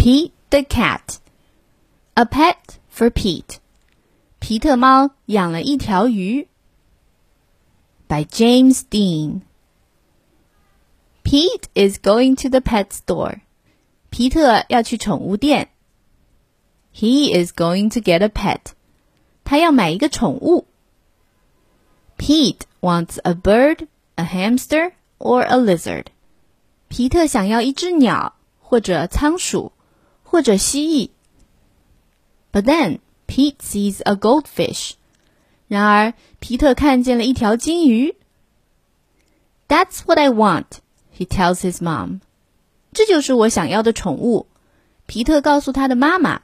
Pete the cat. A pet for Pete. 皮特猫养了一条鱼。By James Dean. Pete is going to the pet store. 皮特要去宠物店。He is going to get a pet. 他要买一个宠物。Pete wants a bird, a hamster, or a lizard. 皮特想要一只鸟，或者仓鼠， 或者蜥蜴。But then Pete sees a goldfish. 然而，皮特看见了一条金鱼。That's what I want, he tells his mom. 这就是我想要的宠物。皮特告诉他的妈妈。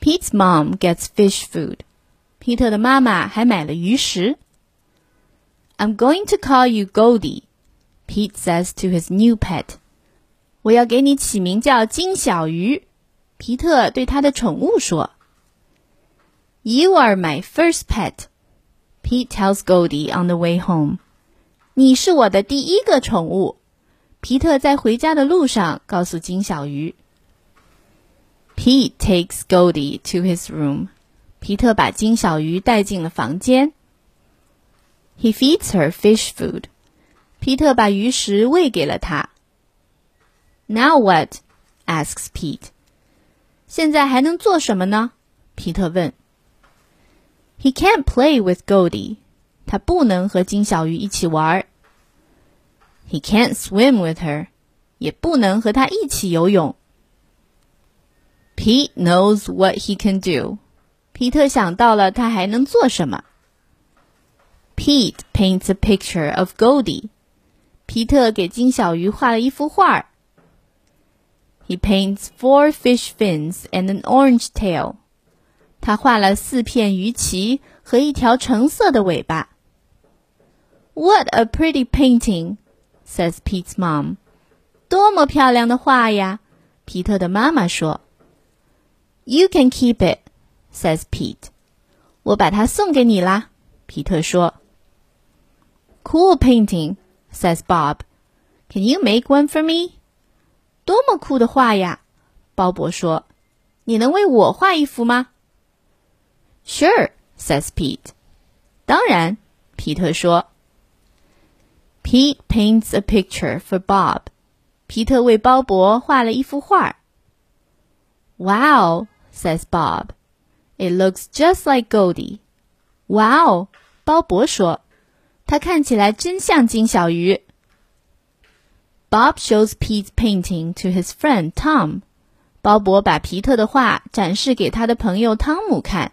Pete's mom gets fish food. 皮特的妈妈还买了鱼食。I'm going to call you Goldie, Pete says to his new pet. 我要给你起名叫金小鱼。皮特对他的宠物说。You are my first pet, Pete tells Goldie on the way home. 你是我的第一个宠物。皮特在回家的路上告诉金小鱼。Pete takes Goldie to his room. 皮特把金小鱼带进了房间。He feeds her fish food. 皮特把鱼食喂给了她。Now what? asks Pete. 现在还能做什么呢？皮特问。He can't play with Goldie. 他不能和金小鱼一起玩。He can't swim with her. 也不能和她一起游泳。Pete knows what he can do. 皮特想到了他还能做什么。Pete paints a picture of Goldie. 皮特给金小鱼画了一幅画。 He paints four fish fins and an orange tail. 他画了四片鱼鳍和一条橙色的尾巴。What a pretty painting, says Pete's mom. 多么漂亮的画呀！皮特的妈妈说。You can keep it, says Pete. 我把它送给你啦，皮特说。Cool painting, says Bob. Can you make one for me? 多么酷的画呀！鲍勃说。你能为我画一幅吗？Sure, says Pete. 当然，皮特说。Pete paints a picture for Bob. 皮特为鲍勃画了一幅画。Wow, says Bob. It looks just like Goldie. Wow, 鲍勃说，它看起来真像金小鱼。 Bob shows Pete's painting to his friend Tom. 鲍勃把皮特的画展示给他的朋友汤姆看。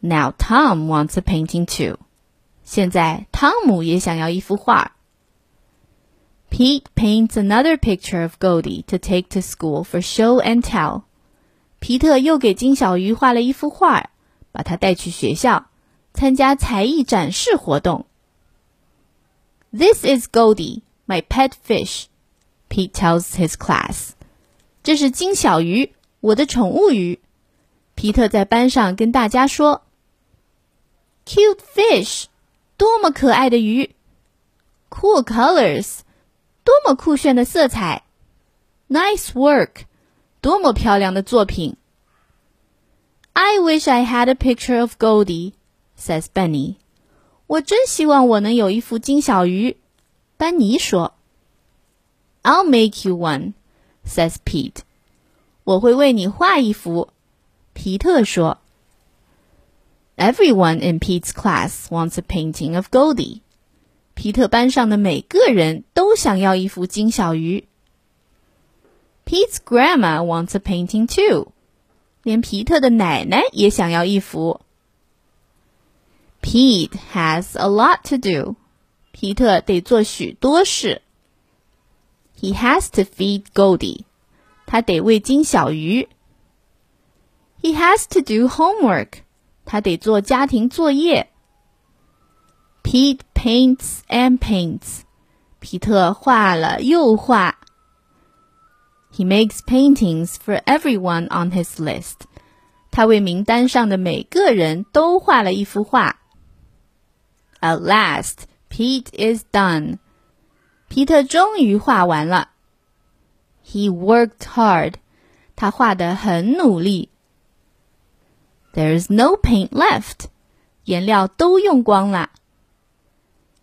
Now Tom wants a painting too. 现在汤姆也想要一幅画。Pete paints another picture of Goldie to take to school for show and tell. 皮特又给金小鱼画了一幅画，把它带去学校参加才艺展示活动。This is Goldie, my pet fish, Pete tells his class. 这是金小鱼，我的宠物鱼。皮特在班上跟大家说：“Cute fish，多么可爱的鱼！Cool colors，多么酷炫的色彩！Nice work。”多么漂亮的作品！I wish I had a picture of Goldie, says Benny. 我真希望我能有一幅金小鱼。 班尼说：“I'll make you one,” says Pete. 我会为你画一幅。皮特说：“Everyone in Pete's class wants a painting of Goldie.” 皮特班上的每个人都想要一幅金小鱼。Pete's grandma wants a painting too. 连皮特的奶奶也想要一幅。Pete has a lot to do. 皮特得做许多事。He has to feed Goldie. 他得喂金小鱼。He has to do homework. 他得做家庭作业。Pete paints and paints. 皮特画了又画。He makes paintings for everyone on his list. 他为名单上的每个人都画了一幅画。At last, Pete is done. 皮特终于画完了。 He worked hard. 他画得很努力。There's no paint left. 颜料都用光了。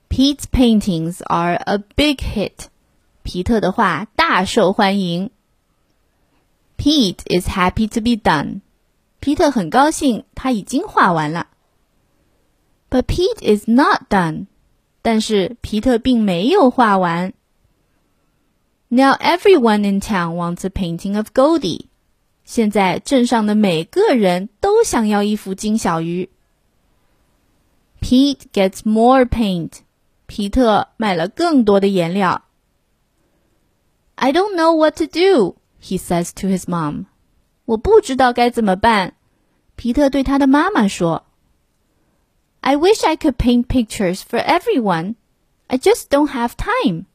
Pete's paintings are a big hit. 皮特的画大受欢迎。Pete is happy to be done. 皮特很高兴，他已经画完了。But Pete is not done. 但是皮特并没有画完。Now everyone in town wants a painting of Goldie. 现在镇上的每个人都想要一幅金小鱼。Pete gets more paint. 皮特买了更多的颜料。I don't know what to do, he says to his mom. 我不知道该怎么办。皮特对他的妈妈说 ：“I wish I could paint pictures for everyone. I just don't have time.”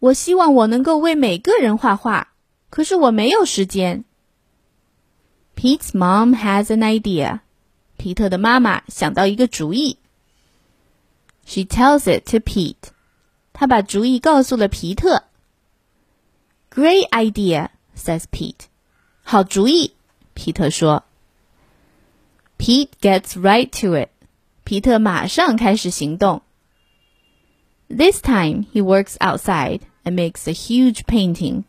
我希望我能够为每个人画画，可是我没有时间。Pete's mom has an idea. 皮特的妈妈想到一个主意。She tells it to Pete. 她把主意告诉了皮特。Great idea, says Pete. 好主意，皮特说。Pete gets right to it. 皮特马上开始行动。This time he works outside and makes a huge painting.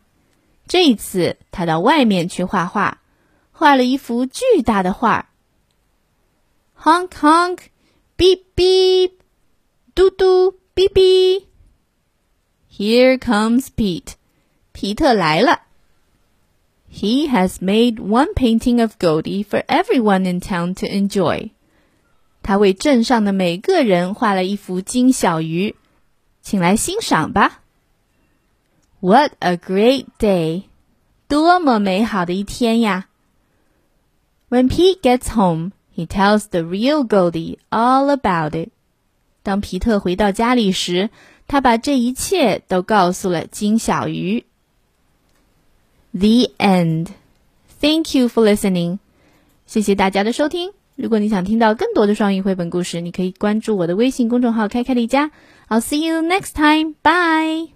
这一次他到外面去画画，画了一幅巨大的画。Honk honk, beep beep, 嘟嘟哔哔。Here comes Pete. 皮特来了。He has made one painting of Goldie for everyone in town to enjoy. 他为镇上的每个人画了一幅金小鱼，请来欣赏吧。What a great day! 多么美好的一天呀！When Pete gets home, he tells the real Goldie all about it. 当皮特回到家里时，他把这一切都告诉了金小鱼。The end. Thank you for listening. 谢谢大家的收听。如果你想听到更多的双语绘本故事，你可以关注我的微信公众号“开开丽家”。I'll see you next time. Bye.